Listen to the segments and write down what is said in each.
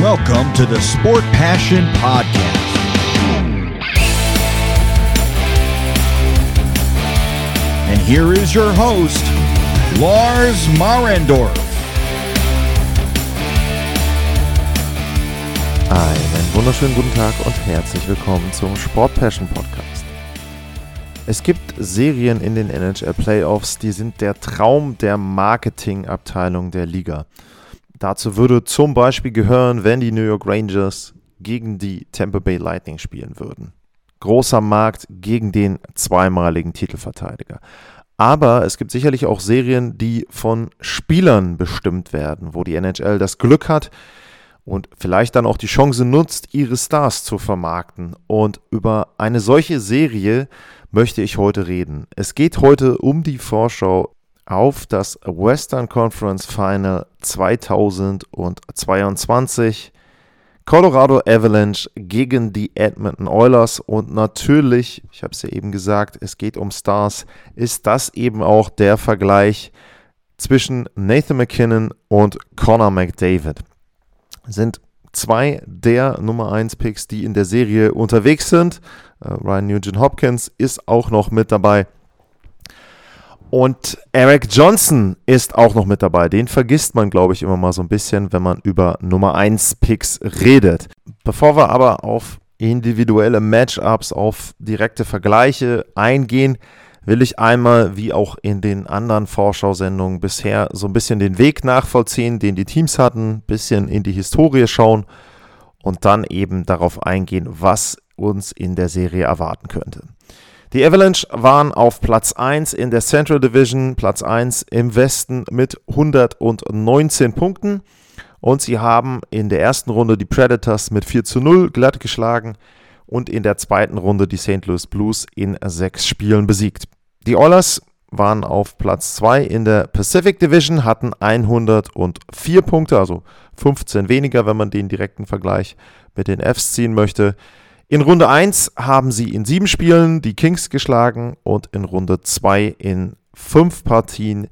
Welcome to the Sport Passion Podcast. And here is your host, Lars Marendorf. Einen wunderschönen guten Tag und herzlich willkommen zum Sport Passion Podcast. Es gibt Serien in den NHL Playoffs, die sind der Traum der Marketingabteilung der Liga. Dazu würde zum Beispiel gehören, wenn die New York Rangers gegen die Tampa Bay Lightning spielen würden. Großer Markt gegen den zweimaligen Titelverteidiger. Aber es gibt sicherlich auch Serien, die von Spielern bestimmt werden, wo die NHL das Glück hat und vielleicht dann auch die Chance nutzt, ihre Stars zu vermarkten. Und über eine solche Serie möchte ich heute reden. Es geht heute um die Vorschau auf das Western Conference Final 2022. Colorado Avalanche gegen die Edmonton Oilers und natürlich, ich habe es ja eben gesagt, es geht um Stars, ist das eben auch der Vergleich zwischen Nathan McKinnon und Connor McDavid. Sind zwei der Nummer 1 Picks, die in der Serie unterwegs sind. Uh, Ryan Nugent Hopkins ist auch noch mit dabei. Und Eric Johnson ist auch noch mit dabei. Den vergisst man, glaube ich, immer mal so ein bisschen, wenn man über Nummer 1 Picks redet. Bevor wir aber auf individuelle Matchups, auf direkte Vergleiche eingehen, will ich einmal, wie auch in den anderen Vorschau-Sendungen bisher, so ein bisschen den Weg nachvollziehen, den die Teams hatten, ein bisschen in die Historie schauen und dann eben darauf eingehen, was uns in der Serie erwarten könnte. Die Avalanche waren auf Platz 1 in der Central Division, Platz 1 im Westen mit 119 Punkten. Und sie haben in der ersten Runde die Predators mit 4 zu 0 glatt geschlagen und in der zweiten Runde die St. Louis Blues in sechs Spielen besiegt. Die Oilers waren auf Platz 2 in der Pacific Division, hatten 104 Punkte, also 15 weniger, wenn man den direkten Vergleich mit den Fs ziehen möchte. In Runde 1 haben sie in sieben Spielen die Kings geschlagen und in Runde 2 in fünf Partien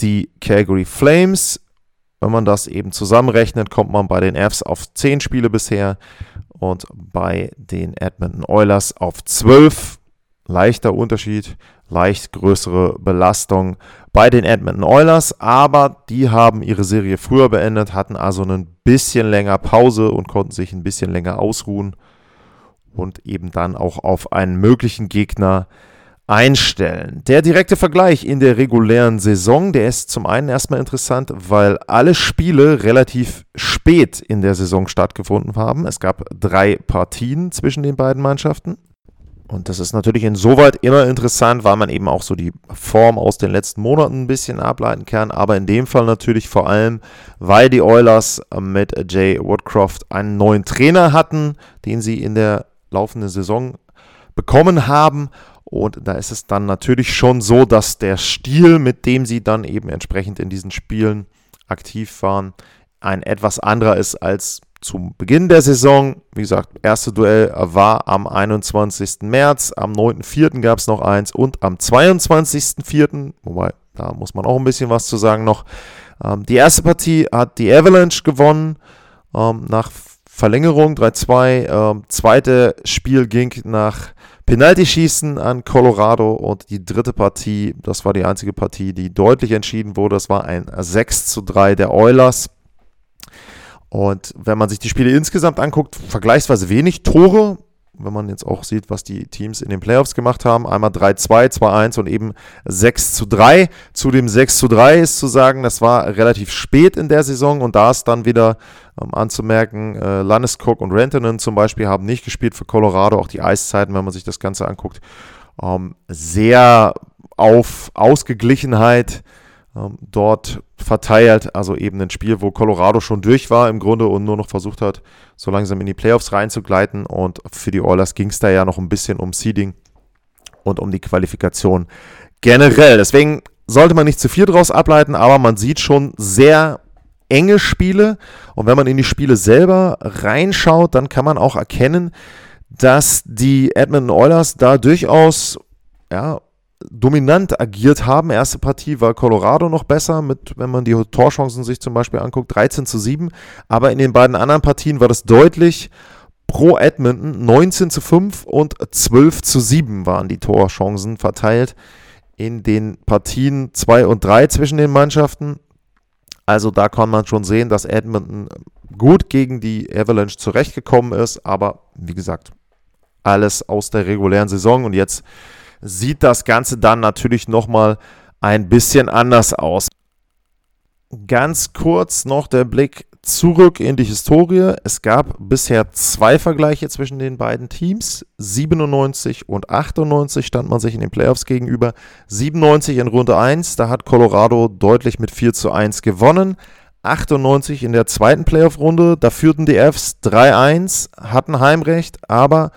die Calgary Flames. Wenn man das eben zusammenrechnet, kommt man bei den Fs auf 10 Spiele bisher und bei den Edmonton Oilers auf 12. Leichter Unterschied, leicht größere Belastung bei den Edmonton Oilers, aber die haben ihre Serie früher beendet, hatten also ein bisschen länger Pause und konnten sich ein bisschen länger ausruhen und eben dann auch auf einen möglichen Gegner einstellen. Der direkte Vergleich in der regulären Saison, der ist zum einen erstmal interessant, weil alle Spiele relativ spät in der Saison stattgefunden haben. Es gab drei Partien zwischen den beiden Mannschaften. Und das ist natürlich insoweit immer interessant, weil man eben auch so die Form aus den letzten Monaten ein bisschen ableiten kann. Aber in dem Fall natürlich vor allem, weil die Oilers mit Jay Woodcroft einen neuen Trainer hatten, den sie in der laufende Saison bekommen haben. Und da ist es dann natürlich schon so, dass der Stil, mit dem sie dann eben entsprechend in diesen Spielen aktiv waren, ein etwas anderer ist als zum Beginn der Saison. Wie gesagt, erste Duell war am 21. März, am 9.4. gab es noch eins und am 22.4., wobei da muss man auch ein bisschen was zu sagen noch. Ähm, die erste Partie hat die Avalanche gewonnen ähm, nach Verlängerung 3-2. Ähm, zweite Spiel ging nach Penaltyschießen an Colorado und die dritte Partie, das war die einzige Partie, die deutlich entschieden wurde, das war ein 6 zu 3 der Oilers. Und wenn man sich die Spiele insgesamt anguckt, vergleichsweise wenig Tore, wenn man jetzt auch sieht, was die Teams in den Playoffs gemacht haben. Einmal 3-2, 2-1 und eben 6 zu 3. Zu dem 6 zu 3 ist zu sagen, das war relativ spät in der Saison und da ist dann wieder ähm, anzumerken, äh, Landeskog und Rantanen zum Beispiel haben nicht gespielt für Colorado, auch die Eiszeiten, wenn man sich das Ganze anguckt, ähm, sehr auf Ausgeglichenheit ähm, dort verteilt. Also eben ein Spiel, wo Colorado schon durch war im Grunde und nur noch versucht hat, so langsam in die Playoffs reinzugleiten. Und für die Oilers ging es da ja noch ein bisschen um Seeding und um die Qualifikation generell. Deswegen sollte man nicht zu viel daraus ableiten, aber man sieht schon sehr enge Spiele. Und wenn man in die Spiele selber reinschaut, dann kann man auch erkennen, dass die Edmonton Oilers da durchaus ja, dominant agiert haben. Erste Partie war Colorado noch besser, mit, wenn man die Torchancen sich zum Beispiel anguckt, 13 zu 7. Aber in den beiden anderen Partien war das deutlich pro Edmonton. 19 zu 5 und 12 zu 7 waren die Torchancen verteilt in den Partien 2 und 3 zwischen den Mannschaften. Also da kann man schon sehen, dass Edmonton gut gegen die Avalanche zurechtgekommen ist. Aber wie gesagt, alles aus der regulären Saison. Und jetzt sieht das Ganze dann natürlich nochmal ein bisschen anders aus. Ganz kurz noch der Blick zurück in die Historie. Es gab bisher zwei Vergleiche zwischen den beiden Teams. 97 und 98 stand man sich in den Playoffs gegenüber. 97 in Runde 1, da hat Colorado deutlich mit 4 zu 1 gewonnen. 98 in der zweiten Playoff-Runde, da führten die Fs 3-1, hatten Heimrecht, aber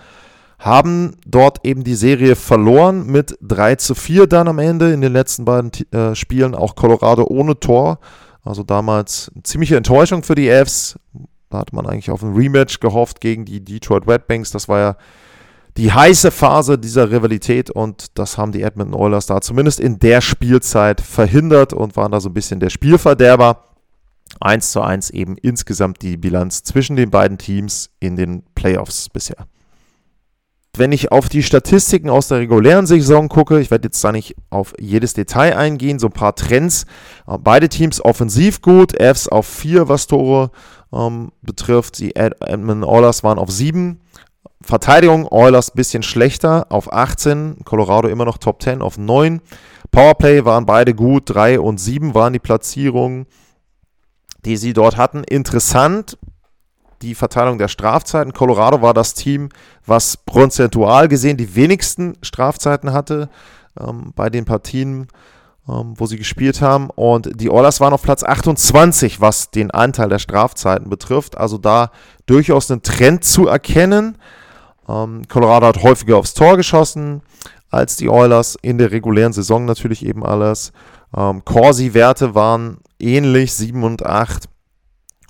haben dort eben die Serie verloren mit 3 zu 4 dann am Ende in den letzten beiden äh, Spielen, auch Colorado ohne Tor. Also damals eine ziemliche Enttäuschung für die Fs. Da hat man eigentlich auf ein Rematch gehofft gegen die Detroit Red Banks. Das war ja die heiße Phase dieser Rivalität und das haben die Edmonton Oilers da zumindest in der Spielzeit verhindert und waren da so ein bisschen der Spielverderber. 1 zu 1 eben insgesamt die Bilanz zwischen den beiden Teams in den Playoffs bisher. Wenn ich auf die Statistiken aus der regulären Saison gucke, ich werde jetzt da nicht auf jedes Detail eingehen, so ein paar Trends. Äh, beide Teams offensiv gut, Fs auf 4, was Tore ähm, betrifft. Die Edmonton Oilers waren auf 7. Verteidigung Oilers ein bisschen schlechter auf 18, Colorado immer noch Top 10 auf 9. Powerplay waren beide gut, 3 und 7 waren die Platzierungen, die sie dort hatten. Interessant, die Verteilung der Strafzeiten. Colorado war das Team, was prozentual gesehen die wenigsten Strafzeiten hatte ähm, bei den Partien, ähm, wo sie gespielt haben. Und die Oilers waren auf Platz 28, was den Anteil der Strafzeiten betrifft. Also da durchaus einen Trend zu erkennen. Ähm, Colorado hat häufiger aufs Tor geschossen als die Oilers in der regulären Saison natürlich eben alles. Ähm, Corsi-Werte waren ähnlich, 7 und 8.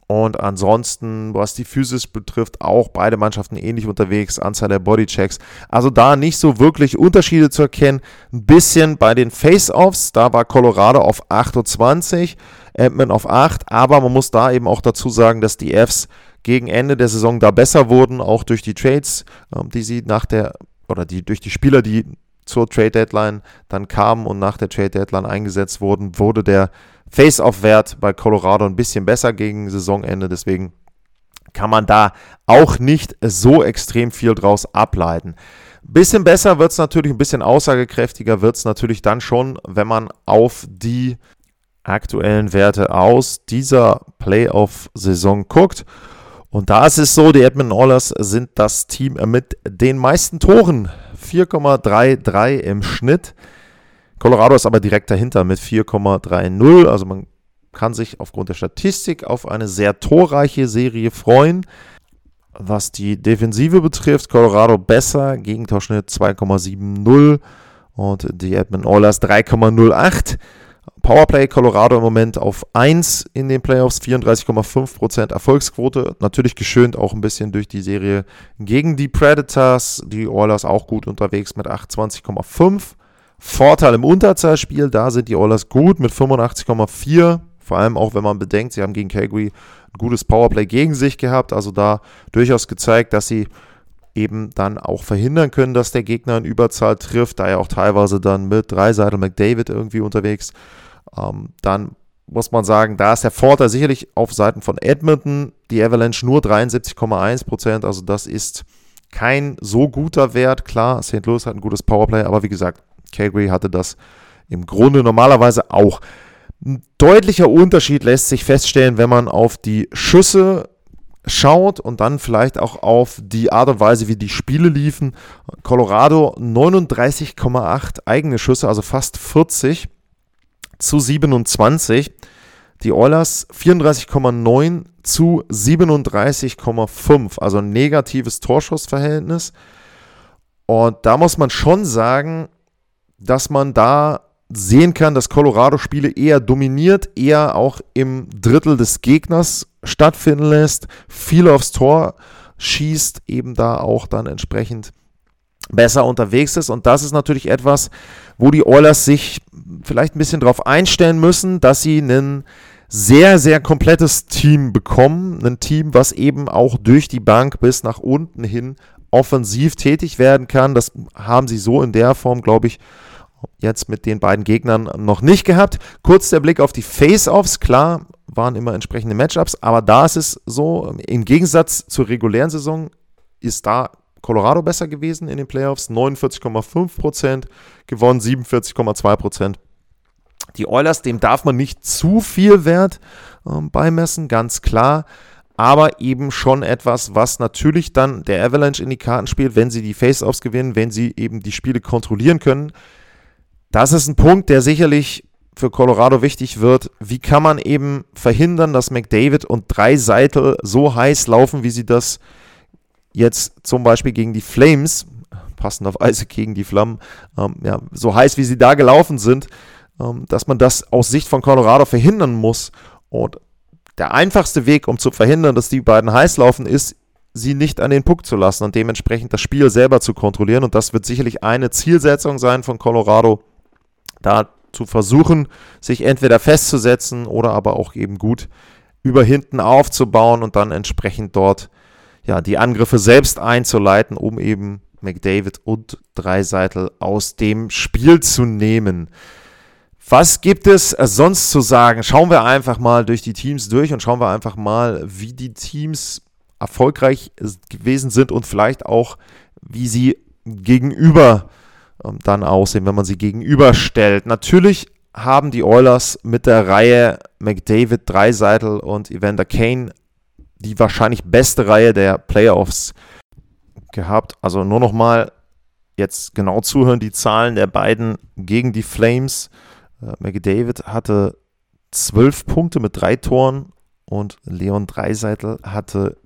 Und ansonsten, was die Physis betrifft, auch beide Mannschaften ähnlich unterwegs, Anzahl der Bodychecks. Also da nicht so wirklich Unterschiede zu erkennen. Ein bisschen bei den Face-Offs, da war Colorado auf 28, Edmund auf 8, aber man muss da eben auch dazu sagen, dass die Fs gegen Ende der Saison da besser wurden, auch durch die Trades, ähm, die sie nach der, oder die durch die Spieler, die zur Trade Deadline dann kamen und nach der Trade Deadline eingesetzt wurden, wurde der Face-Off-Wert bei Colorado ein bisschen besser gegen Saisonende. Deswegen kann man da auch nicht so extrem viel draus ableiten. Bisschen besser wird es natürlich, ein bisschen aussagekräftiger wird es natürlich dann schon, wenn man auf die aktuellen Werte aus dieser Playoff-Saison guckt. Und da ist es so, die Edmonton Oilers sind das Team mit den meisten Toren. 4,33 im Schnitt. Colorado ist aber direkt dahinter mit 4,30. Also man kann sich aufgrund der Statistik auf eine sehr torreiche Serie freuen. Was die Defensive betrifft, Colorado besser, Gegentorschnitt 2,70 und die Edmonton Oilers 3,08. Powerplay Colorado im Moment auf 1 in den Playoffs, 34,5% Erfolgsquote. Natürlich geschönt auch ein bisschen durch die Serie gegen die Predators. Die Oilers auch gut unterwegs mit 28,5. Vorteil im Unterzahlspiel, da sind die Oilers gut mit 85,4. Vor allem auch, wenn man bedenkt, sie haben gegen Calgary ein gutes Powerplay gegen sich gehabt. Also da durchaus gezeigt, dass sie eben dann auch verhindern können, dass der Gegner in Überzahl trifft, da er auch teilweise dann mit Dreiseitel McDavid irgendwie unterwegs. Ähm, dann muss man sagen, da ist der Vorteil sicherlich auf Seiten von Edmonton, die Avalanche nur 73,1%, also das ist kein so guter Wert. Klar, St. Louis hat ein gutes Powerplay, aber wie gesagt, Calgary hatte das im Grunde normalerweise auch. Ein deutlicher Unterschied lässt sich feststellen, wenn man auf die Schüsse schaut und dann vielleicht auch auf die Art und Weise, wie die Spiele liefen. Colorado 39,8 eigene Schüsse, also fast 40 zu 27. Die Oilers 34,9 zu 37,5, also ein negatives Torschussverhältnis. Und da muss man schon sagen, dass man da sehen kann, dass Colorado Spiele eher dominiert, eher auch im Drittel des Gegners stattfinden lässt, viel aufs Tor schießt, eben da auch dann entsprechend besser unterwegs ist. Und das ist natürlich etwas, wo die Oilers sich vielleicht ein bisschen darauf einstellen müssen, dass sie ein sehr, sehr komplettes Team bekommen. Ein Team, was eben auch durch die Bank bis nach unten hin offensiv tätig werden kann. Das haben sie so in der Form, glaube ich, jetzt mit den beiden Gegnern noch nicht gehabt. Kurz der Blick auf die Face-Offs. Klar, waren immer entsprechende Matchups, aber da ist es so, im Gegensatz zur regulären Saison ist da Colorado besser gewesen in den Playoffs. 49,5% gewonnen, 47,2%. Die Oilers, dem darf man nicht zu viel Wert äh, beimessen, ganz klar. Aber eben schon etwas, was natürlich dann der Avalanche in die Karten spielt, wenn sie die Face-Offs gewinnen, wenn sie eben die Spiele kontrollieren können. Das ist ein Punkt, der sicherlich für Colorado wichtig wird. Wie kann man eben verhindern, dass McDavid und drei Seitel so heiß laufen, wie sie das jetzt zum Beispiel gegen die Flames, passend auf Eis gegen die Flammen, ähm, ja, so heiß wie sie da gelaufen sind, ähm, dass man das aus Sicht von Colorado verhindern muss. Und der einfachste Weg, um zu verhindern, dass die beiden heiß laufen, ist, sie nicht an den Puck zu lassen und dementsprechend das Spiel selber zu kontrollieren. Und das wird sicherlich eine Zielsetzung sein von Colorado, da zu versuchen, sich entweder festzusetzen oder aber auch eben gut über hinten aufzubauen und dann entsprechend dort ja, die Angriffe selbst einzuleiten, um eben McDavid und Dreiseitel aus dem Spiel zu nehmen. Was gibt es sonst zu sagen? Schauen wir einfach mal durch die Teams durch und schauen wir einfach mal, wie die Teams erfolgreich gewesen sind und vielleicht auch, wie sie gegenüber ähm, dann aussehen, wenn man sie gegenüberstellt. Natürlich haben die Oilers mit der Reihe McDavid, Dreiseitel und Evander Kane die wahrscheinlich beste Reihe der Playoffs gehabt. Also nur noch mal jetzt genau zuhören, die Zahlen der beiden gegen die Flames. Äh, McDavid hatte zwölf Punkte mit drei Toren und Leon Dreiseitel hatte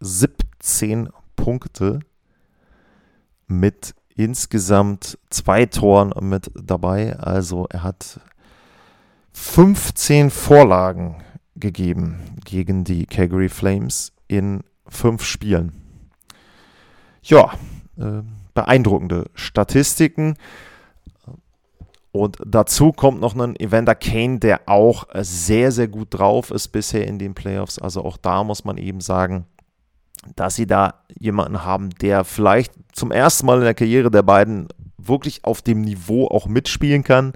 17 Punkte mit insgesamt zwei Toren mit dabei. Also er hat 15 Vorlagen gegeben gegen die Calgary Flames in fünf Spielen. Ja, äh, beeindruckende Statistiken. Und dazu kommt noch ein Evander Kane, der auch sehr, sehr gut drauf ist bisher in den Playoffs. Also auch da muss man eben sagen, dass sie da jemanden haben, der vielleicht zum ersten Mal in der Karriere der beiden wirklich auf dem Niveau auch mitspielen kann.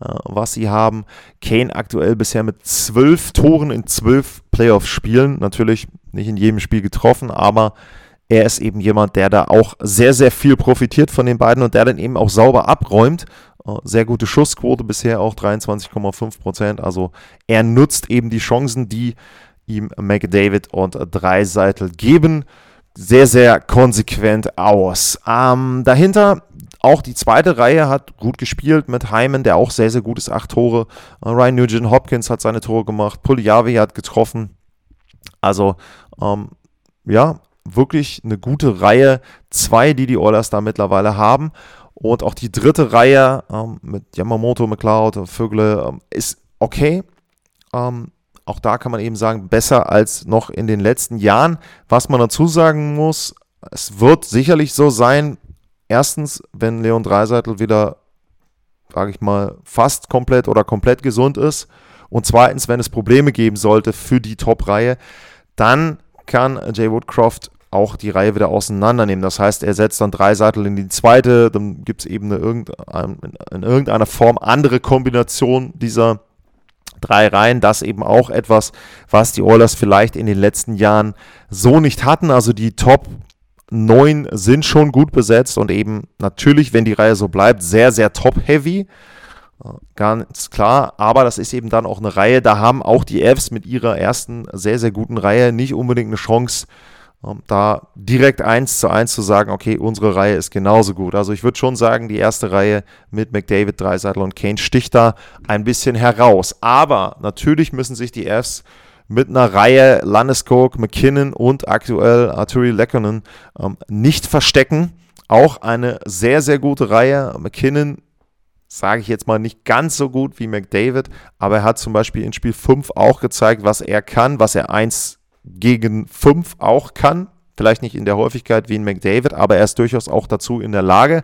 Äh, was sie haben. Kane aktuell bisher mit zwölf Toren in zwölf Playoff-Spielen. Natürlich nicht in jedem Spiel getroffen, aber er ist eben jemand, der da auch sehr, sehr viel profitiert von den beiden und der dann eben auch sauber abräumt. Äh, sehr gute Schussquote bisher auch 23,5 Prozent. Also er nutzt eben die Chancen, die ihm McDavid und Dreiseitel geben sehr, sehr konsequent aus. Ähm, dahinter auch die zweite Reihe hat gut gespielt mit Hyman, der auch sehr, sehr gut ist. Acht Tore. Äh, Ryan Nugent Hopkins hat seine Tore gemacht. Puljavi hat getroffen. Also, ähm, ja, wirklich eine gute Reihe. Zwei, die die Oilers da mittlerweile haben. Und auch die dritte Reihe ähm, mit Yamamoto, McLeod, Vögle ähm, ist okay. Ähm, auch da kann man eben sagen, besser als noch in den letzten Jahren. Was man dazu sagen muss, es wird sicherlich so sein, erstens, wenn Leon Dreiseitel wieder, sage ich mal, fast komplett oder komplett gesund ist. Und zweitens, wenn es Probleme geben sollte für die Top-Reihe, dann kann Jay Woodcroft auch die Reihe wieder auseinandernehmen. Das heißt, er setzt dann Dreiseitel in die zweite, dann gibt es eben eine, in irgendeiner Form andere Kombination dieser drei Reihen. Das eben auch etwas, was die Oilers vielleicht in den letzten Jahren so nicht hatten. Also die Top 9 sind schon gut besetzt und eben natürlich, wenn die Reihe so bleibt, sehr, sehr top-heavy. Äh, ganz klar, aber das ist eben dann auch eine Reihe, da haben auch die Fs mit ihrer ersten sehr, sehr guten Reihe nicht unbedingt eine Chance, da direkt eins zu eins zu sagen, okay, unsere Reihe ist genauso gut. Also ich würde schon sagen, die erste Reihe mit McDavid, Dreiseitel und Kane sticht da ein bisschen heraus. Aber natürlich müssen sich die Fs mit einer Reihe Landeskog, McKinnon und aktuell Arturi Lekkonen ähm, nicht verstecken. Auch eine sehr, sehr gute Reihe. McKinnon sage ich jetzt mal nicht ganz so gut wie McDavid, aber er hat zum Beispiel in Spiel 5 auch gezeigt, was er kann, was er 1 gegen 5 auch kann, Vielleicht nicht in der Häufigkeit wie in McDavid, aber er ist durchaus auch dazu in der Lage.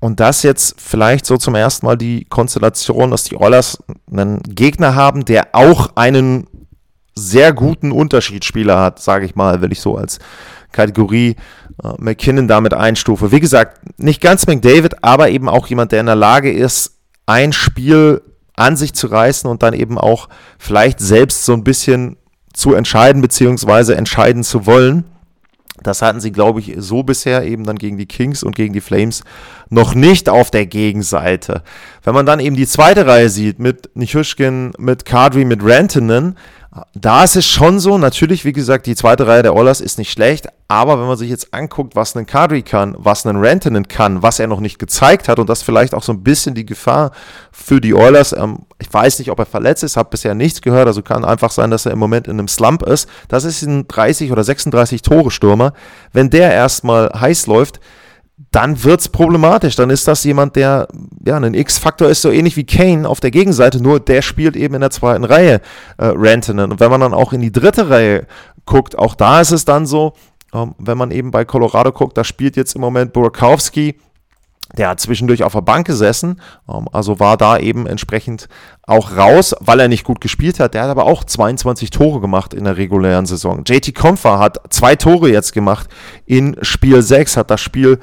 Und das jetzt vielleicht so zum ersten Mal die Konstellation, dass die Oilers einen Gegner haben, der auch einen sehr guten Unterschiedsspieler hat, sage ich mal, will ich so als Kategorie äh, McKinnon damit einstufe. Wie gesagt, nicht ganz McDavid, aber eben auch jemand, der in der Lage ist, ein Spiel an sich zu reißen und dann eben auch vielleicht selbst so ein bisschen zu entscheiden, beziehungsweise entscheiden zu wollen. Das hatten sie, glaube ich, so bisher eben dann gegen die Kings und gegen die Flames noch nicht auf der Gegenseite. Wenn man dann eben die zweite Reihe sieht mit Nichushkin, mit Kadri, mit Rantanen, da ist es schon so, natürlich, wie gesagt, die zweite Reihe der Oilers ist nicht schlecht, aber wenn man sich jetzt anguckt, was ein Kadri kann, was ein Rantanen kann, was er noch nicht gezeigt hat und das vielleicht auch so ein bisschen die Gefahr für die Oilers, ähm, ich weiß nicht, ob er verletzt ist, habe bisher nichts gehört, also kann einfach sein, dass er im Moment in einem Slump ist. Das ist ein 30 oder 36 Tore Stürmer. Wenn der erstmal heiß läuft, dann wird es problematisch. Dann ist das jemand, der ja ein X-Faktor ist, so ähnlich wie Kane auf der Gegenseite, nur der spielt eben in der zweiten Reihe äh, Rantanen. Und wenn man dann auch in die dritte Reihe guckt, auch da ist es dann so, ähm, wenn man eben bei Colorado guckt, da spielt jetzt im Moment Burakowski, der hat zwischendurch auf der Bank gesessen, ähm, also war da eben entsprechend auch raus, weil er nicht gut gespielt hat. Der hat aber auch 22 Tore gemacht in der regulären Saison. JT Comfer hat zwei Tore jetzt gemacht in Spiel 6, hat das Spiel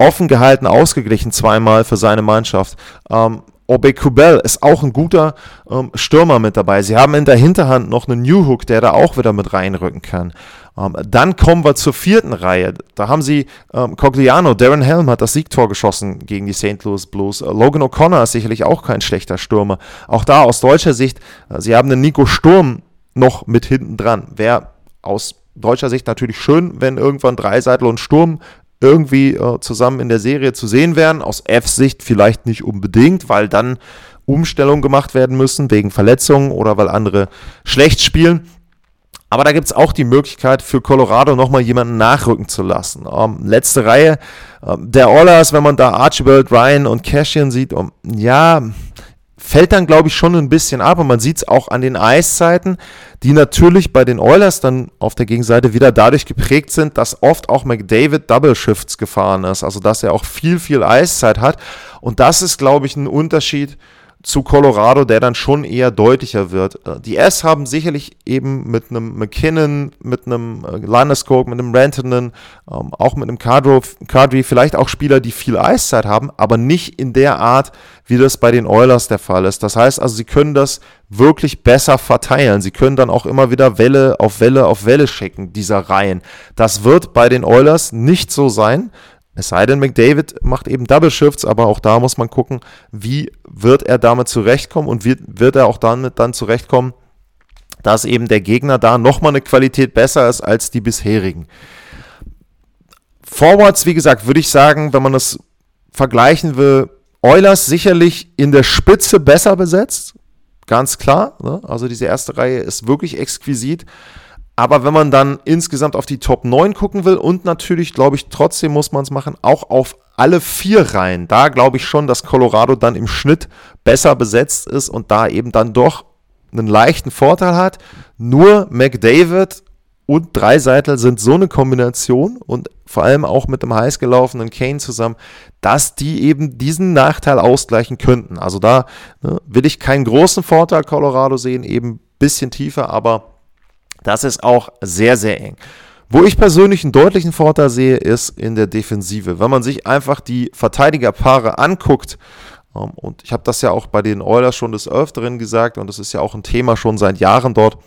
offen gehalten, ausgeglichen zweimal für seine Mannschaft. Ähm, Obe Kubel ist auch ein guter ähm, Stürmer mit dabei. Sie haben in der Hinterhand noch einen New Hook, der da auch wieder mit reinrücken kann. Ähm, dann kommen wir zur vierten Reihe. Da haben sie ähm, Cogliano, Darren Helm hat das Siegtor geschossen gegen die St. Louis Blues. Äh, Logan O'Connor ist sicherlich auch kein schlechter Stürmer. Auch da aus deutscher Sicht, äh, sie haben einen Nico Sturm noch mit hinten dran. Wäre aus deutscher Sicht natürlich schön, wenn irgendwann Dreiseitel und Sturm irgendwie äh, zusammen in der Serie zu sehen wären. Aus F-Sicht vielleicht nicht unbedingt, weil dann Umstellungen gemacht werden müssen wegen Verletzungen oder weil andere schlecht spielen. Aber da gibt es auch die Möglichkeit für Colorado nochmal jemanden nachrücken zu lassen. Ähm, letzte Reihe ähm, der Oilers, wenn man da Archibald, Ryan und Cashian sieht, um, ja, fällt dann, glaube ich, schon ein bisschen ab. Und man sieht es auch an den Eiszeiten, die natürlich bei den Oilers dann auf der Gegenseite wieder dadurch geprägt sind, dass oft auch McDavid Double Shifts gefahren ist. Also, dass er auch viel, viel Eiszeit hat. Und das ist, glaube ich, ein Unterschied zu Colorado, der dann schon eher deutlicher wird. Äh, die S haben sicherlich eben mit einem McKinnon, mit einem äh, Landeskog, mit einem Rantanen, ähm, auch mit einem Kadri, vielleicht auch Spieler, die viel Eiszeit haben, aber nicht in der Art, wie das bei den Oilers der Fall ist. Das heißt also, sie können das wirklich besser verteilen. Sie können dann auch immer wieder Welle auf Welle auf Welle schicken, dieser Reihen. Das wird bei den Oilers nicht so sein. Es sei denn, McDavid macht eben Double Shifts, aber auch da muss man gucken, wie wird er damit zurechtkommen und wird, wird er auch damit dann zurechtkommen, dass eben der Gegner da nochmal eine Qualität besser ist als die bisherigen. Forwards, wie gesagt, würde ich sagen, wenn man das vergleichen will, Oilers sicherlich in der Spitze besser besetzt, ganz klar. Ne? Also diese erste Reihe ist wirklich exquisit. Aber wenn man dann insgesamt auf die Top 9 gucken will und natürlich, glaube ich, trotzdem muss man es machen, auch auf alle vier Reihen, da glaube ich schon, dass Colorado dann im Schnitt besser besetzt ist und da eben dann doch einen leichten Vorteil hat. Nur McDavid und Dreiseitel sind so eine Kombination und vor allem auch mit dem heiß gelaufenen Kane zusammen, dass die eben diesen Nachteil ausgleichen könnten. Also da ne, will ich keinen großen Vorteil Colorado sehen, eben ein bisschen tiefer, aber das ist auch sehr, sehr eng. Wo ich persönlich einen deutlichen Vorteil sehe, ist in der Defensive. Wenn man sich einfach die Verteidigerpaare anguckt, ähm, und ich habe das ja auch bei den Oilers schon des Öfteren gesagt, und das ist ja auch ein Thema schon seit Jahren dort,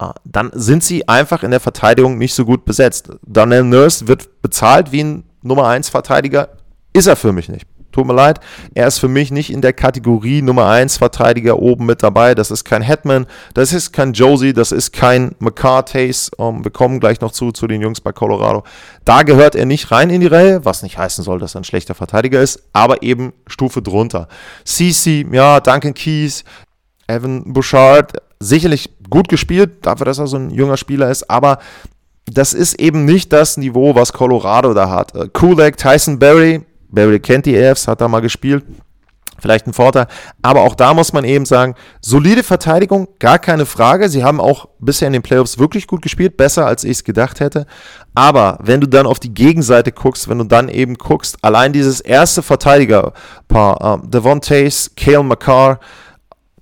äh, dann sind sie einfach in der Verteidigung nicht so gut besetzt. Daniel Nurse wird bezahlt wie ein Nummer 1 Verteidiger, ist er für mich nicht. Tut mir leid, er ist für mich nicht in der Kategorie Nummer 1 Verteidiger oben mit dabei. Das ist kein Hetman, das ist kein Josie, das ist kein McCarthy's. Um, ähm, wir kommen gleich noch zu, zu den Jungs bei Colorado. Da gehört er nicht rein in die Reihe, was nicht heißen soll, dass er ein schlechter Verteidiger ist, aber eben Stufe drunter. CC, ja, Duncan Keys, Evan Bouchard, sicherlich gut gespielt, dafür, dass er so ein junger Spieler ist, aber das ist eben nicht das Niveau, was Colorado da hat. Kulak, Tyson Berry, Barry kennt die Avs, hat da mal gespielt. vielleicht ein Vorteil. Aber auch da muss man eben sagen, solide Verteidigung, gar keine Frage. Sie haben auch bisher in den Playoffs wirklich gut gespielt, besser als ich es gedacht hätte. Aber wenn du dann auf die Gegenseite guckst, wenn du dann eben guckst, allein dieses erste Verteidigerpaar, ähm, Devon Kale McCarr,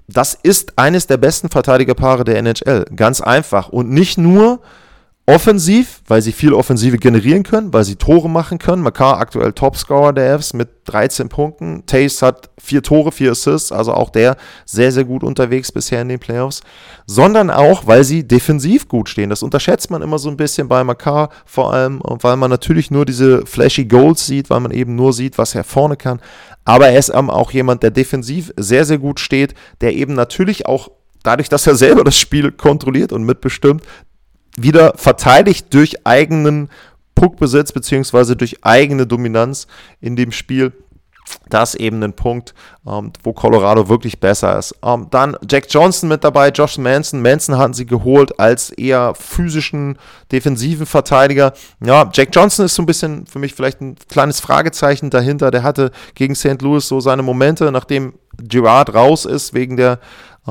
das ist eines der besten Verteidigerpaare der NHL. Ganz einfach. Und nicht nur, offensiv, weil sie viel Offensive generieren können, weil sie Tore machen können. Makar aktuell Topscorer der Fs mit 13 Punkten. Tace hat vier Tore, vier Assists, also auch der sehr, sehr gut unterwegs bisher in den Playoffs. Sondern auch, weil sie defensiv gut stehen. Das unterschätzt man immer so ein bisschen bei Makar, vor allem, weil man natürlich nur diese flashy Goals sieht, weil man eben nur sieht, was er vorne kann. Aber er ist auch jemand, der defensiv sehr, sehr gut steht, der eben natürlich auch dadurch, dass er selber das Spiel kontrolliert und mitbestimmt, wieder verteidigt durch eigenen Puckbesitz beziehungsweise durch eigene Dominanz in dem Spiel. Das ist eben ein Punkt, ähm, wo Colorado wirklich besser ist. Ähm, dann Jack Johnson mit dabei, Josh Manson. Manson hatten sie geholt als eher physischen, defensiven Verteidiger. Ja, Jack Johnson ist so ein bisschen für mich vielleicht ein kleines Fragezeichen dahinter. Der hatte gegen St. Louis so seine Momente, nachdem Girard raus ist wegen der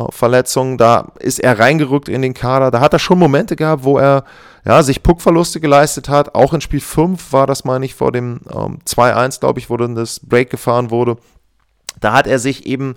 Verletzungen. Da ist er reingerückt in den Kader. Da hat er schon Momente gehabt, wo er ja, sich Puckverluste geleistet hat. Auch in Spiel 5 war das, meine ich, vor dem ähm, 2-1, glaube ich, wo dann das Break gefahren wurde. Da hat er sich eben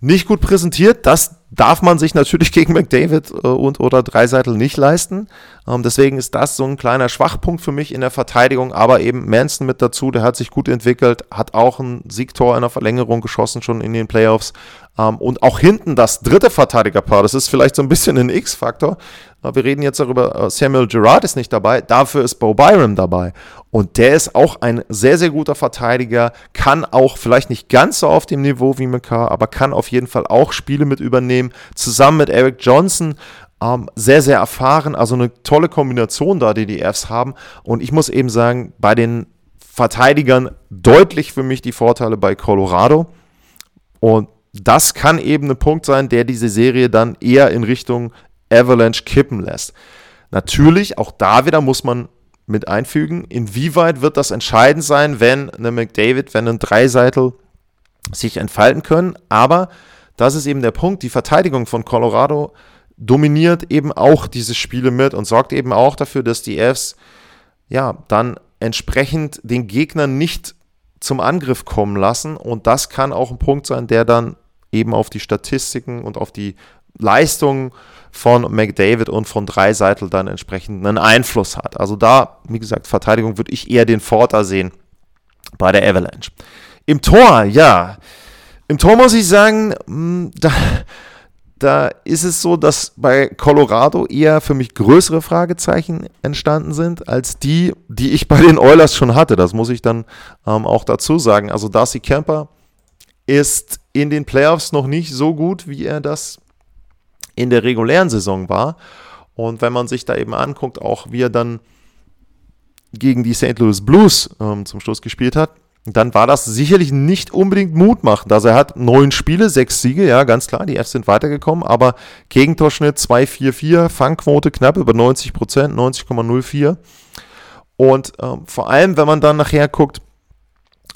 nicht gut präsentiert. Das darf man sich natürlich gegen McDavid äh, und oder Dreiseitel nicht leisten. Ähm, deswegen ist das so ein kleiner Schwachpunkt für mich in der Verteidigung. Aber eben Manson mit dazu, der hat sich gut entwickelt, hat auch ein Siegtor in der Verlängerung geschossen schon in den Playoffs. Ähm, und auch hinten das dritte Verteidigerpaar, das ist vielleicht so ein bisschen ein X-Faktor. Äh, wir reden jetzt darüber, äh, Samuel Gerard ist nicht dabei, dafür ist Bo Byram dabei. Und der ist auch ein sehr, sehr guter Verteidiger, kann auch vielleicht nicht ganz so auf dem Niveau wie McCarr, aber kann auf jeden Fall auch Spiele mit übernehmen, zusammen mit Eric Johnson. Ähm, sehr, sehr erfahren, also eine tolle Kombination da, die die Fs haben. Und ich muss eben sagen, bei den Verteidigern deutlich für mich die Vorteile bei Colorado. Und das kann eben ein Punkt sein, der diese Serie dann eher in Richtung Avalanche kippen lässt. Natürlich, auch da wieder muss man mit einfügen, inwieweit wird das entscheidend sein, wenn eine McDavid, wenn ein Dreiseitel sich entfalten können. Aber das ist eben der Punkt, die Verteidigung von Colorado dominiert eben auch diese Spiele mit und sorgt eben auch dafür, dass die Fs ja dann entsprechend den Gegner nicht zum Angriff kommen lassen. Und das kann auch ein Punkt sein, der dann eben auf die Statistiken und auf die Leistungen von McDavid und von Dreiseitel dann entsprechend einen Einfluss hat. Also da, wie gesagt, Verteidigung würde ich eher den Vorteil sehen bei der Avalanche. Im Tor, ja. Im Tor muss ich sagen, hm, da, da ist es so, dass bei Colorado eher für mich größere Fragezeichen entstanden sind, als die, die ich bei den Oilers schon hatte. Das muss ich dann ähm, auch dazu sagen. Also Darcy Kemper ist in den Playoffs noch nicht so gut, wie er das in der regulären Saison war. Und wenn man sich da eben anguckt, auch wie er dann gegen die St. Louis Blues ähm, zum Schluss gespielt hat, dann war das sicherlich nicht unbedingt mutmachend. Also er hat neun Spiele, sechs Siege, ja, ganz klar, die Fs sind weitergekommen, aber Gegentorschnitt 2,44, Fangquote knapp über 90 Prozent, 90,04. Und ähm, vor allem, wenn man dann nachher guckt,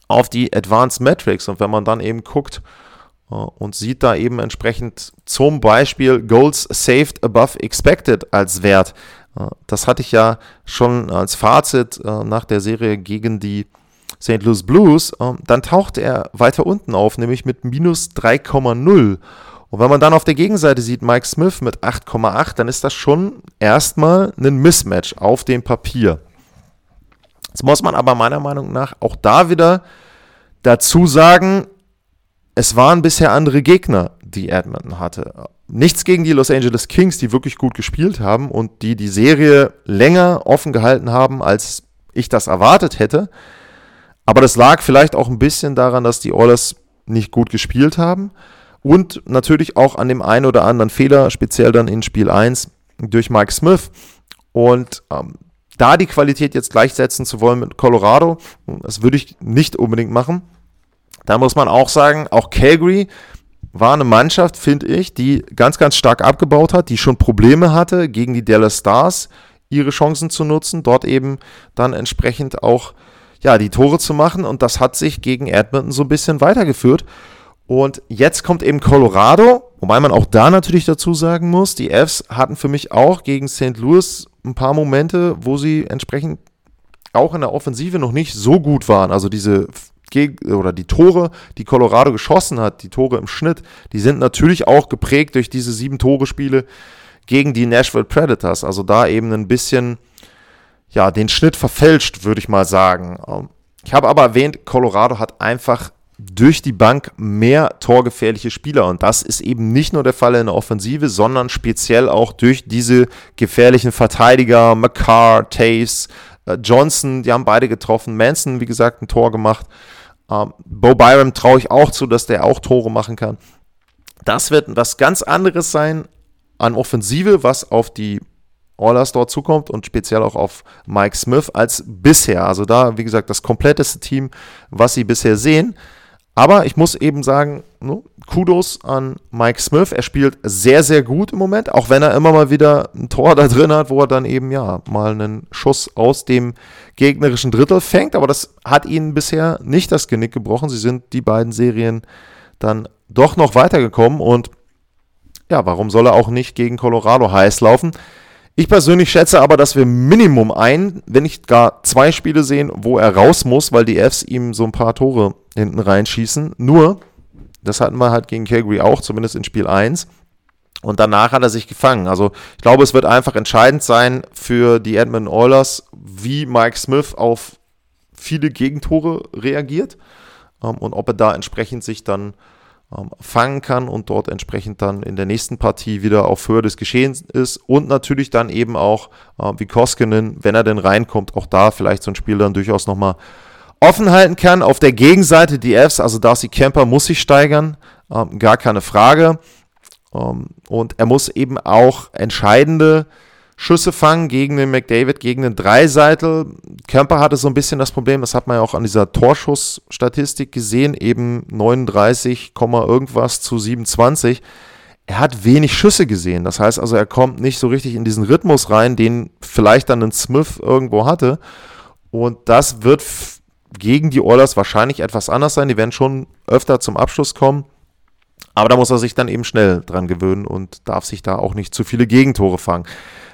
auf die Advanced Metrics. Und wenn man dann eben guckt äh, und sieht da eben entsprechend zum Beispiel Goals saved above expected als Wert. Äh, das hatte ich ja schon als Fazit äh, nach der Serie gegen die St. Louis Blues. Dann taucht er weiter unten auf, nämlich mit minus 3,0. Und wenn man dann auf der Gegenseite sieht, Mike Smith mit 8,8, dann ist das schon erstmal ein Mismatch auf dem Papier. Jetzt muss man aber meiner Meinung nach auch da wieder dazu sagen, es waren bisher andere Gegner, die Edmonton hatte. Nichts gegen die Los Angeles Kings, die wirklich gut gespielt haben und die die Serie länger offen gehalten haben, als ich das erwartet hätte. Aber das lag vielleicht auch ein bisschen daran, dass die Oilers nicht gut gespielt haben und natürlich auch an dem einen oder anderen Fehler, speziell dann in Spiel 1 durch Mike Smith. Und ähm, da die Qualität jetzt gleichsetzen zu wollen mit Colorado, das würde ich nicht unbedingt machen. Da muss man auch sagen, auch Calgary war eine Mannschaft, finde ich, die ganz, ganz stark abgebaut hat, die schon Probleme hatte, gegen die Dallas Stars ihre Chancen zu nutzen, dort eben dann entsprechend auch ja, die Tore zu machen. Und das hat sich gegen Edmonton so ein bisschen weitergeführt. Und jetzt kommt eben Colorado, wobei man auch da natürlich dazu sagen muss, die Fs hatten für mich auch gegen St. Louis ein paar Momente, wo sie entsprechend auch in der Offensive noch nicht so gut waren. Also diese oder die Tore, die Colorado geschossen hat, die Tore im Schnitt, die sind natürlich auch geprägt durch diese sieben Tore-Spiele gegen die Nashville Predators. Also da eben ein bisschen, ja, den Schnitt verfälscht, würde ich mal sagen. Ähm, ich habe aber erwähnt, Colorado hat einfach durch die Bank mehr torgefährliche Spieler. Und das ist eben nicht nur der Fall in der Offensive, sondern speziell auch durch diese gefährlichen Verteidiger, McCarr, Taves, äh, Johnson, die haben beide getroffen. Manson, wie gesagt, ein Tor gemacht. Ähm, Bo Byram traue ich auch zu, dass der auch Tore machen kann. Das wird was ganz anderes sein an Offensive, was auf die Oilers dort zukommt und speziell auch auf Mike Smith als bisher. Also da, wie gesagt, das kompletteste Team, was sie bisher sehen. Aber ich muss eben sagen, no, Kudos an Mike Smith. Er spielt sehr, sehr gut im Moment, auch wenn er immer mal wieder ein Tor da drin hat, wo er dann eben ja mal einen Schuss aus dem gegnerischen Drittel fängt. Aber das hat ihnen bisher nicht das Genick gebrochen. Sie sind die beiden Serien dann doch noch weitergekommen und ja, warum soll er auch nicht gegen Colorado heiß laufen? Ich persönlich schätze aber, dass wir Minimum ein, wenn nicht gar zwei Spiele sehen, wo er raus muss, weil die Fs ihm so ein paar Tore hinten reinschießen. Nur, das hatten wir halt gegen Calgary auch, zumindest in Spiel 1. Und danach hat er sich gefangen. Also ich glaube, es wird einfach entscheidend sein für die Edmonton Oilers, wie Mike Smith auf viele Gegentore reagiert ähm, und ob er da entsprechend sich dann fangen kann und dort entsprechend dann in der nächsten Partie wieder auf Höhe des Geschehens ist und natürlich dann eben auch äh, wie Koskinen, wenn er denn reinkommt, auch da vielleicht so ein Spiel dann durchaus nochmal offen halten kann. Auf der Gegenseite die Fs, also Darcy Kemper muss sich steigern, ähm, gar keine Frage. Ähm, und er muss eben auch entscheidende Schüsse fangen gegen den McDavid, gegen den Dreiseitel. Kemper hatte so ein bisschen das Problem, das hat man ja auch an dieser Torschussstatistik gesehen, eben 39, irgendwas zu 27. Er hat wenig Schüsse gesehen. Das heißt also, er kommt nicht so richtig in diesen Rhythmus rein, den vielleicht dann ein Smith irgendwo hatte. Und das wird gegen die Oilers wahrscheinlich etwas anders sein. Die werden schon öfter zum Abschluss kommen. Aber da muss er sich dann eben schnell dran gewöhnen und darf sich da auch nicht zu viele Gegentore fangen.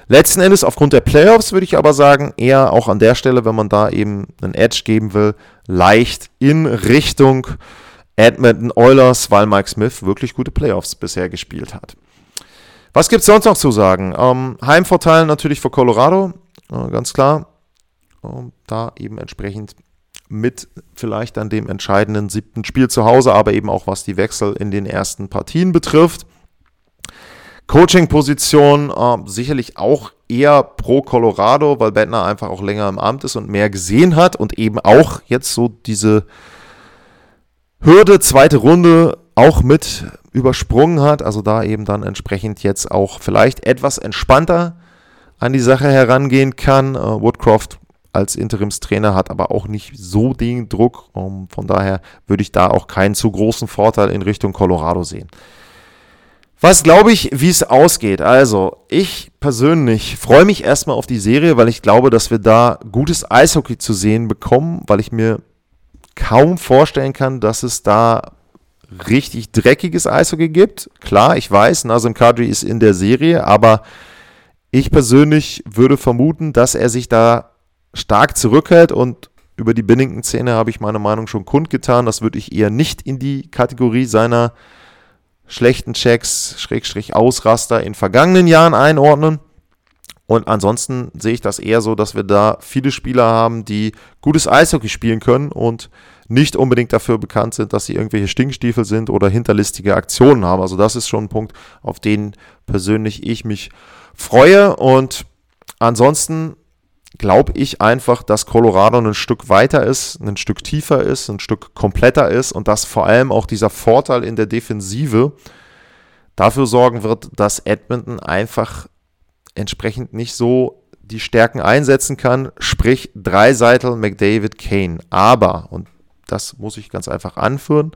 Letzten Endes aufgrund der Playoffs würde ich aber sagen, eher auch an der Stelle, wenn man da eben einen Edge geben will, leicht in Richtung Edmonton Oilers, weil Mike Smith wirklich gute Playoffs bisher gespielt hat. Was gibt es sonst noch zu sagen? Ähm, Heimvorteil natürlich für Colorado, äh, ganz klar. Ähm, da eben entsprechend mit vielleicht dann dem entscheidenden siebten Spiel zu Hause, aber eben auch was die Wechsel in den ersten Partien betrifft. Coaching-Position äh, sicherlich auch eher pro Colorado, weil Bettner einfach auch länger im Amt ist und mehr gesehen hat und eben auch jetzt so diese Hürde, zweite Runde auch mit übersprungen hat. Also da eben dann entsprechend jetzt auch vielleicht etwas entspannter an die Sache herangehen kann. Äh, Woodcroft als Interimstrainer hat aber auch nicht so den Druck. Um, ähm, von daher würde ich da auch keinen zu großen Vorteil in Richtung Colorado sehen. Was glaube ich, wie es ausgeht? Also, ich persönlich freue mich erstmal auf die Serie, weil ich glaube, dass wir da gutes Eishockey zu sehen bekommen, weil ich mir kaum vorstellen kann, dass es da richtig dreckiges Eishockey gibt. Klar, ich weiß, Nazem Kadri ist in der Serie, aber ich persönlich würde vermuten, dass er sich da stark zurückhält und über die Binnington-Szene habe ich meine Meinung schon kundgetan. Das würde ich eher nicht in die Kategorie seiner schlechten Checks, Schrägstrich Ausraster in vergangenen Jahren einordnen. Und ansonsten sehe ich das eher so, dass wir da viele Spieler haben, die gutes Eishockey spielen können und nicht unbedingt dafür bekannt sind, dass sie irgendwelche Stinkstiefel sind oder hinterlistige Aktionen haben. Also das ist schon ein Punkt, auf den persönlich ich mich freue. Und ansonsten glaube ich einfach, dass Colorado ein Stück weiter ist, ein Stück tiefer ist, ein Stück kompletter ist und dass vor allem auch dieser Vorteil in der Defensive dafür sorgen wird, dass Edmonton einfach entsprechend nicht so die Stärken einsetzen kann, sprich Dreiseitel, McDavid, Kane. Aber, und das muss ich ganz einfach anführen,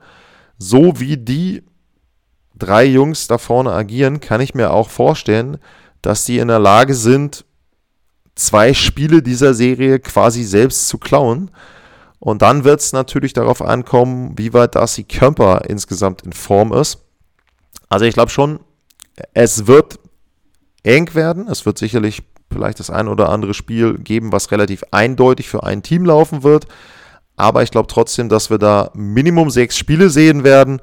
so wie die drei Jungs da vorne agieren, kann ich mir auch vorstellen, dass sie in der Lage sind, zwei Spiele dieser Serie quasi selbst zu klauen. Und dann wird es natürlich darauf ankommen, wie weit Darcy Kemper insgesamt in Form ist. Also ich glaube schon, es wird eng werden. Es wird sicherlich vielleicht das ein oder andere Spiel geben, was relativ eindeutig für ein Team laufen wird. Aber ich glaube trotzdem, dass wir da Minimum sechs Spiele sehen werden.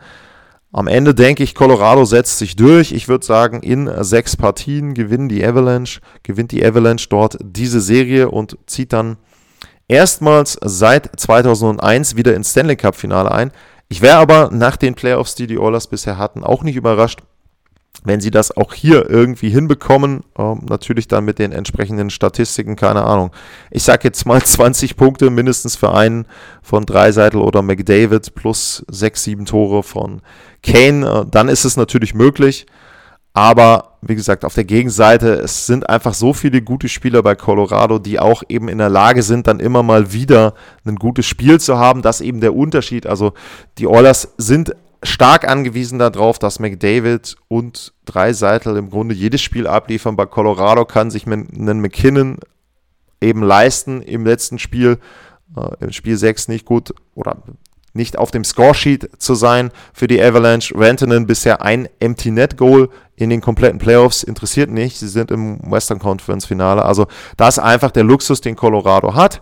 Am Ende denke ich, Colorado setzt sich durch. Ich würde sagen, in sechs Partien gewinnen die Avalanche, gewinnt die Avalanche dort diese Serie und zieht dann erstmals seit 2001 wieder ins Stanley Cup Finale ein. Ich wäre aber nach den Playoffs, die die Oilers bisher hatten, auch nicht überrascht, wenn sie das auch hier irgendwie hinbekommen, ähm, natürlich dann mit den entsprechenden Statistiken, keine Ahnung. Ich sage jetzt mal 20 Punkte mindestens für einen von Dreiseitel oder McDavid plus 6, 7 Tore von Kane, äh, dann ist es natürlich möglich. Aber wie gesagt, auf der Gegenseite, es sind einfach so viele gute Spieler bei Colorado, die auch eben in der Lage sind, dann immer mal wieder ein gutes Spiel zu haben. Das ist eben der Unterschied. Also die Oilers sind stark angewiesen darauf, dass McDavid und Dreiseitel im Grunde jedes Spiel abliefern. Bei Colorado kann sich einen McKinnon eben leisten, im letzten Spiel, äh, im Spiel 6 nicht gut oder nicht auf dem Scoresheet zu sein für die Avalanche. Rantanen bisher ein Empty Net Goal in den kompletten Playoffs interessiert nicht. Sie sind im Western Conference Finale. Also das ist einfach der Luxus, den Colorado hat.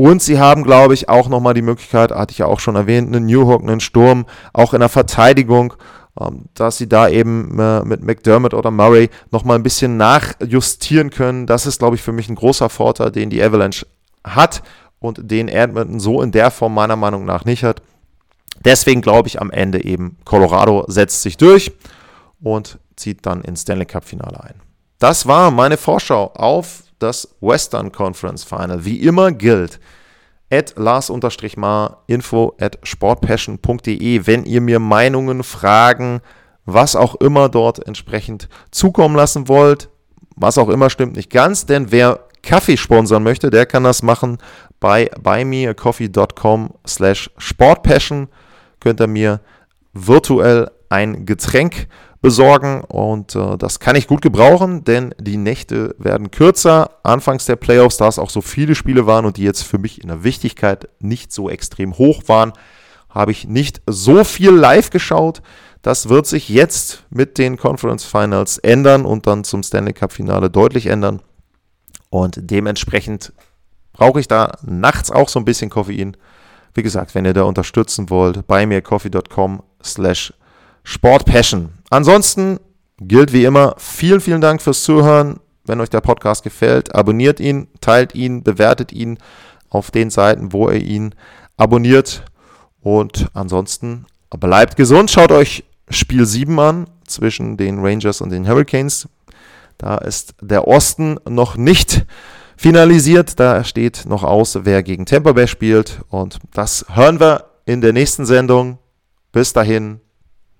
Und sie haben, glaube ich, auch nochmal die Möglichkeit, hatte ich ja auch schon erwähnt, einen Newhook, einen Sturm, auch in der Verteidigung, ähm, dass sie da eben äh, mit McDermott oder Murray nochmal ein bisschen nachjustieren können. Das ist, glaube ich, für mich ein großer Vorteil, den die Avalanche hat und den Edmonton so in der Form meiner Meinung nach nicht hat. Deswegen glaube ich am Ende eben, Colorado setzt sich durch und zieht dann ins Stanley Cup Finale ein. Das war meine Vorschau auf das Western Conference Final. Wie immer gilt, at Lars-Mar, info at sportpassion.de, wenn ihr mir Meinungen, Fragen, was auch immer dort entsprechend zukommen lassen wollt. Was auch immer stimmt nicht ganz, denn wer Kaffee sponsern möchte, der kann das machen bei buymeacoffee.com slash sportpassion. Könnt ihr mir virtuell ein Getränk besorgen und äh, das kann ich gut gebrauchen, denn die Nächte werden kürzer. Anfangs der Playoffs, da es auch so viele Spiele waren und die jetzt für mich in der Wichtigkeit nicht so extrem hoch waren, habe ich nicht so viel live geschaut. Das wird sich jetzt mit den Conference Finals ändern und dann zum Stanley Cup Finale deutlich ändern. Und dementsprechend brauche ich da nachts auch so ein bisschen Koffein. Wie gesagt, wenn ihr da unterstützen wollt, bei mir coffee.com slash sportpassion. Ansonsten gilt wie immer, vielen, vielen Dank fürs Zuhören. Wenn euch der Podcast gefällt, abonniert ihn, teilt ihn, bewertet ihn auf den Seiten, wo ihr ihn abonniert. Und ansonsten bleibt gesund, schaut euch Spiel 7 an zwischen den Rangers und den Hurricanes. Da ist der Osten noch nicht finalisiert. Da steht noch aus, wer gegen Tampa Bay spielt. Und das hören wir in der nächsten Sendung. Bis dahin.